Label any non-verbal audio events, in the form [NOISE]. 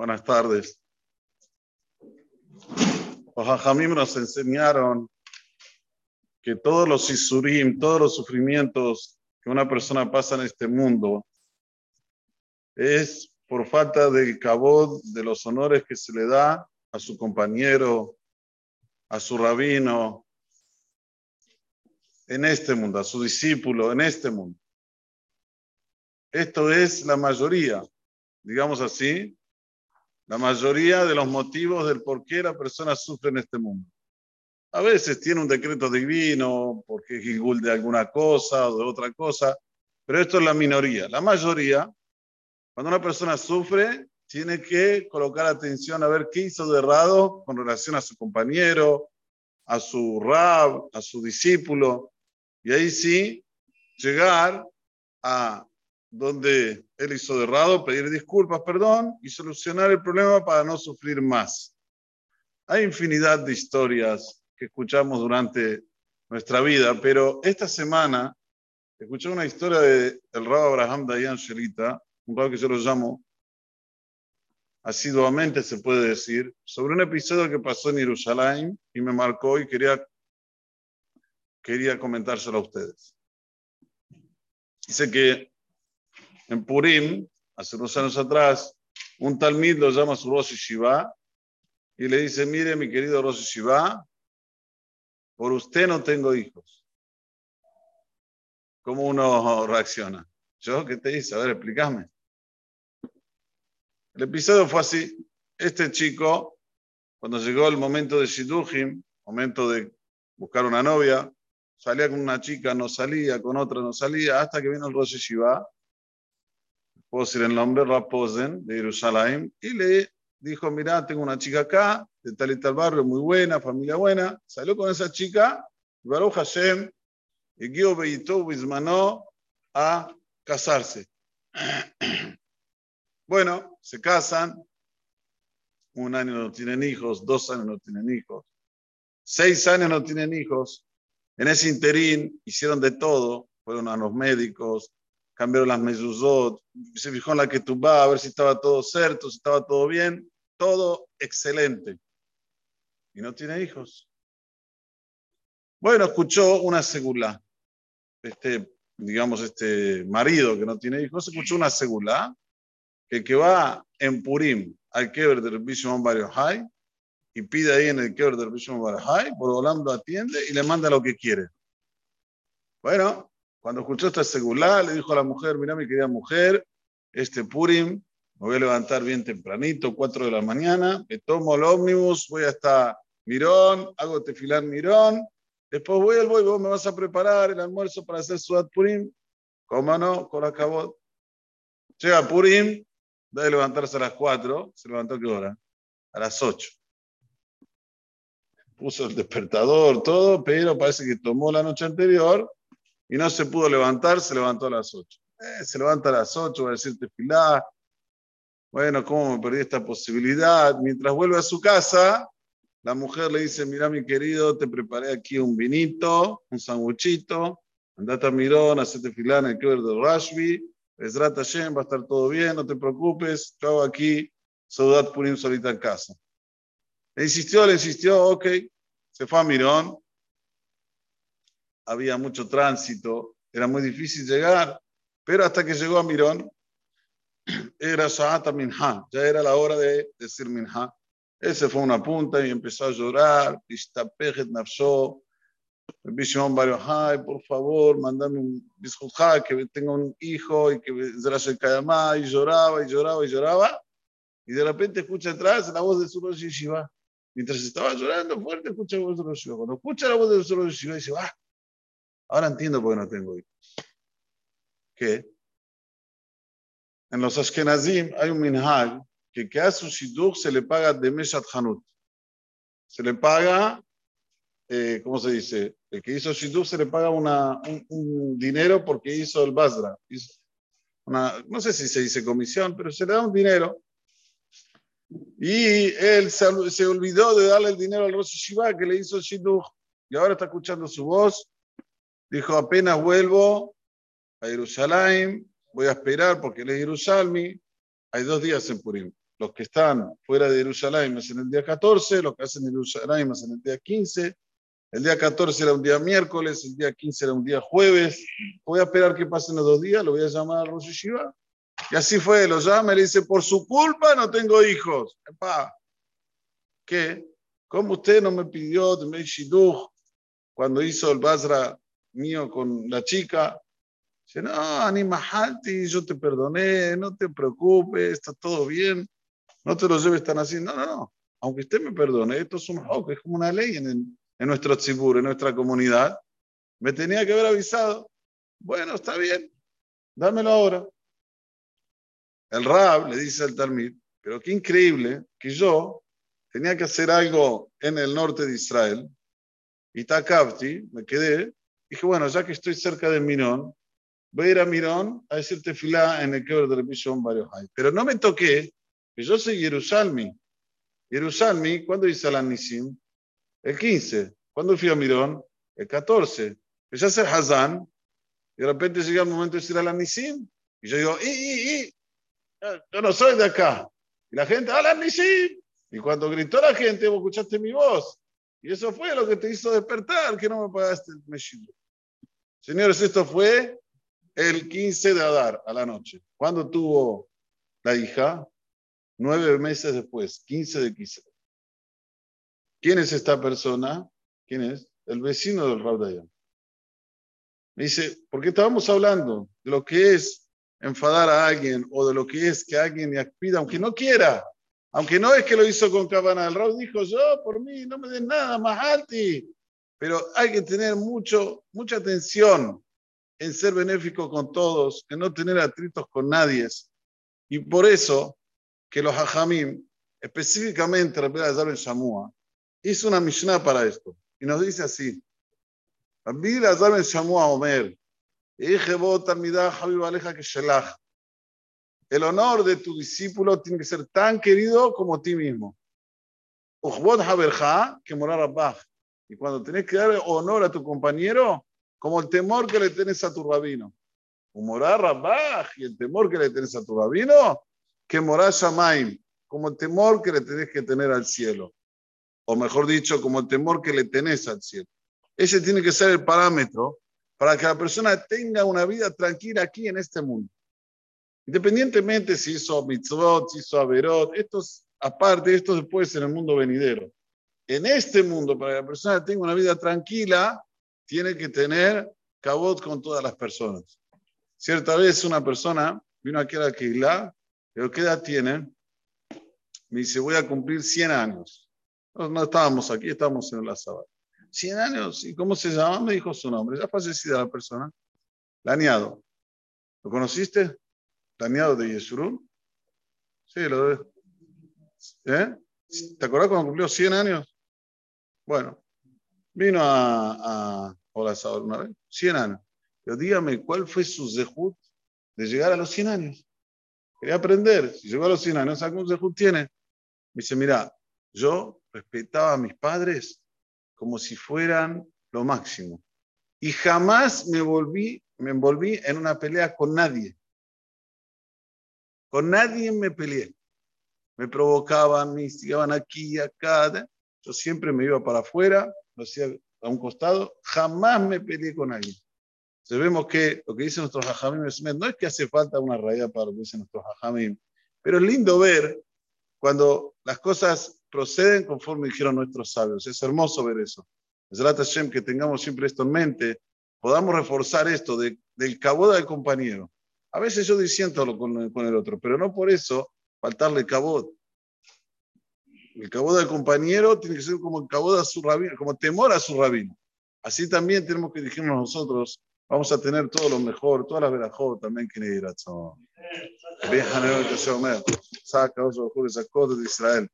Buenas tardes. Los hajamim nos enseñaron que todos los isurim, todos los sufrimientos que una persona pasa en este mundo es por falta de cabod, de los honores que se le da a su compañero, a su rabino, en este mundo, a su discípulo, en este mundo. Esto es la mayoría, digamos así, la mayoría de los motivos del por qué la persona sufre en este mundo. A veces tiene un decreto divino porque es gigul de alguna cosa o de otra cosa, pero esto es la minoría. La mayoría, cuando una persona sufre, tiene que colocar atención a ver qué hizo de errado con relación a su compañero, a su rab, a su discípulo, y ahí sí llegar a donde él hizo de errado, pedir disculpas, perdón, y solucionar el problema para no sufrir más. Hay infinidad de historias que escuchamos durante nuestra vida, pero esta semana escuché una historia del de Rab Abraham Dayan Shelita, un rab que yo lo llamo asiduamente, se puede decir, sobre un episodio que pasó en Jerusalén y me marcó y quería, quería comentárselo a ustedes. Dice que en Purim, hace unos años atrás, un talmid lo llama su Rosh Shiva y le dice, mire mi querido Rosh Shiva, por usted no tengo hijos. ¿Cómo uno reacciona? ¿Yo qué te dice? A ver, explícame. El episodio fue así. Este chico, cuando llegó el momento de Shidujim, momento de buscar una novia, salía con una chica, no salía, con otra no salía, hasta que vino el Rosh Shiva puedo decir el nombre, Raposen, de Jerusalén, y le dijo, mira, tengo una chica acá, de tal y tal barrio, muy buena, familia buena. Salió con esa chica, Baruch Hashem, y Beitó Bismanó a casarse. [CLEARS THROAT] Bueno, se casan, un año no tienen hijos, dos años no tienen hijos, seis años no tienen hijos. En ese interín hicieron de todo, fueron a los médicos, cambiaron las mezuzot, se fijó en la que vas a ver si estaba todo cierto, si estaba todo bien, todo excelente. Y no tiene hijos. Bueno, escuchó una segula. Este, digamos, este marido que no tiene hijos, escuchó una segula que, que va en Purim al Keber del Bishon Hay y pide ahí en el Keber del Bishon Hay, por volando atiende y le manda lo que quiere. Bueno, cuando escuchó esta segula, le dijo a la mujer, mira mi querida mujer, este Purim, me voy a levantar bien tempranito, 4 de la mañana, me tomo el ómnibus, voy hasta Mirón, hago tefilar Mirón, después voy al voy, vos me vas a preparar el almuerzo para hacer Sudat Purim, ¿cómo no? Con acabó. Llega Purim, debe levantarse a las 4, se levantó qué hora? A las 8. Puso el despertador, todo, pero parece que tomó la noche anterior y no se pudo levantar, se levantó a las 8. Eh, se levanta a las 8, va a decirte filá. Bueno, ¿cómo me perdí esta posibilidad? Mientras vuelve a su casa, la mujer le dice, mira mi querido, te preparé aquí un vinito, un sanguchito, andate a Mirón, hacete filá en el Keber de Rashbi, Hashem, va a estar todo bien, no te preocupes, yo hago aquí Saudat Purim solita en casa. Le insistió, le insistió, ok, se fue a Mirón, había mucho tránsito, era muy difícil llegar, pero hasta que llegó a Mirón, [CLEARS THROAT] era Shahata Minha, ya era la hora de decir Minha. Él se fue a una punta y empezó a llorar, Nafsho, ay, por favor, mandame un bisjujá, que tenga un hijo y que se Kayamá, y lloraba y lloraba y lloraba, y de repente escucha atrás la voz de su Yeshiva. Mientras estaba llorando fuerte, escucha la voz de Rosh Cuando escucha la voz de su Yeshiva, dice, va, Ahora entiendo por qué no tengo hijos. Que en los Ashkenazim hay un minhag que que a su shidduch se le paga de Meshat Hanut. Se le paga, eh, ¿cómo se dice? El que hizo shidduch se le paga una, un, dinero porque hizo el Basra. una, no sé si se dice comisión, pero se le da un dinero. Y él se, se olvidó de darle el dinero al Rosh Shiva que le hizo shidduch. Y ahora está escuchando su voz Dijo, apenas vuelvo a Jerusalén, voy a esperar porque él es Jerusalén, hay dos días en Purim. los que están fuera de Jerusalén es en el día 14, los que hacen Jerusalén es en el día 15. El día 14 era un día miércoles, el día 15 era un día jueves. Voy a esperar que pasen los dos días, lo voy a llamar a Rosh Yeshiva. Y así fue, lo llama y le dice, por su culpa no tengo hijos. ¿Qué? ¿Cómo usted no me pidió de Meishiduch cuando hizo el Basra mío con la chica? Dice, no, Anima Halti, yo te perdoné, no te preocupes, está todo bien, no te lo lleves tan así. No, no, no. Aunque usted me perdone, esto es un hok, es como una ley en, en nuestro tzibur, en nuestra comunidad. Me tenía que haber avisado. Bueno, está bien, dámelo ahora. El Rab le dice al Talmid, pero qué increíble que yo tenía que hacer algo en el norte de Israel, y Takavti, me quedé, dije, bueno, ya que estoy cerca de Mirón, voy a ir a Mirón a decirte fila en el quebro de Repisión varios años. Pero no me toqué, que yo soy Jerusalmi. Jerusalmi, ¿cuándo hice la Nisim? El 15. ¿Cuándo fui a Mirón? El 14. Empecé a hacer Hazán, y de repente llega el momento de decir a la Nisim, y yo digo, ¡y, y, y! Yo no soy de acá. Y la gente, ¡a la Nisim! Y cuando gritó la gente, vos escuchaste mi voz. Y eso fue lo que te hizo despertar, que no me pagaste el meshillo. Señores, esto fue el 15 de Adar, a la noche. ¿Cuándo tuvo la hija? Nueve meses después, 15 de Kislev. ¿Quién es esta persona? ¿Quién es? El vecino del Rabdayan. Me dice, porque estábamos hablando de lo que es enfadar a alguien o de lo que es que alguien le pida, aunque no quiera. Aunque no es que lo hizo con cabana, el Raúl dijo, yo por mí no me den nada más alti. Pero hay que tener mucho, mucha atención en ser benéfico con todos, en no tener atritos con nadie. Y por eso que los hajamim, específicamente Rabbi Azar en Shamua, hizo una Mishnah para esto. Y nos dice así, Rabbi Azar en Shamua Omer, el honor de tu discípulo tiene que ser tan querido como ti mismo. que morar Y cuando tenés que dar honor a tu compañero, como el temor que le tenés a tu rabino. Morar y el temor que le tenés a tu rabino, que morar Shamaim, como el temor que le tenés que tener al cielo. O mejor dicho, como el temor que le tenés al cielo. Ese tiene que ser el parámetro para que la persona tenga una vida tranquila aquí en este mundo. Independientemente si hizo mitzvot, si hizo averot, estos, aparte, esto después en el mundo venidero. En este mundo, para que la persona tenga una vida tranquila, tiene que tener cabot con todas las personas. Cierta vez una persona vino aquí a la Keilah, pero ¿qué edad tiene? Me dice, voy a cumplir 100 años. No, estábamos aquí, estábamos en la sábado. 100 años, ¿y cómo se llama? Me dijo su nombre, ya fallecida la persona. Lañado. ¿Lo conociste? dañado de Yesurún? Sí, lo de. ¿Eh? ¿Te acuerdas cuando cumplió 100 años? Bueno, vino a, a una vez, 100 años. Pero dígame, ¿cuál fue su zehut de llegar a los 100 años? Quería aprender. Si llegó a los 100 años, ¿algún zehut tiene? Me dice, mira, yo respetaba a mis padres como si fueran lo máximo. Y jamás me, volví, me envolví en una pelea con nadie. Con nadie me peleé. Me provocaban, me instigaban aquí y acá. Yo siempre me iba para afuera, lo hacía a un costado. Jamás me peleé con alguien. Entonces vemos que lo que dicen nuestros hajamim no es que hace falta una raya para lo que dicen nuestros hajamim, pero es lindo ver cuando las cosas proceden conforme dijeron nuestros sabios. Es hermoso ver eso. Es Hashem que tengamos siempre esto en mente, podamos reforzar esto de, del cabo del compañero. A veces yo disiento con, con el otro, pero no por eso faltarle cabot. El cabot del compañero tiene que ser como el cabot a su rabino, como temor a su rabino. Así también tenemos que dirigirnos nosotros. Vamos a tener todo lo mejor, todas las verajot también que que de de Israel.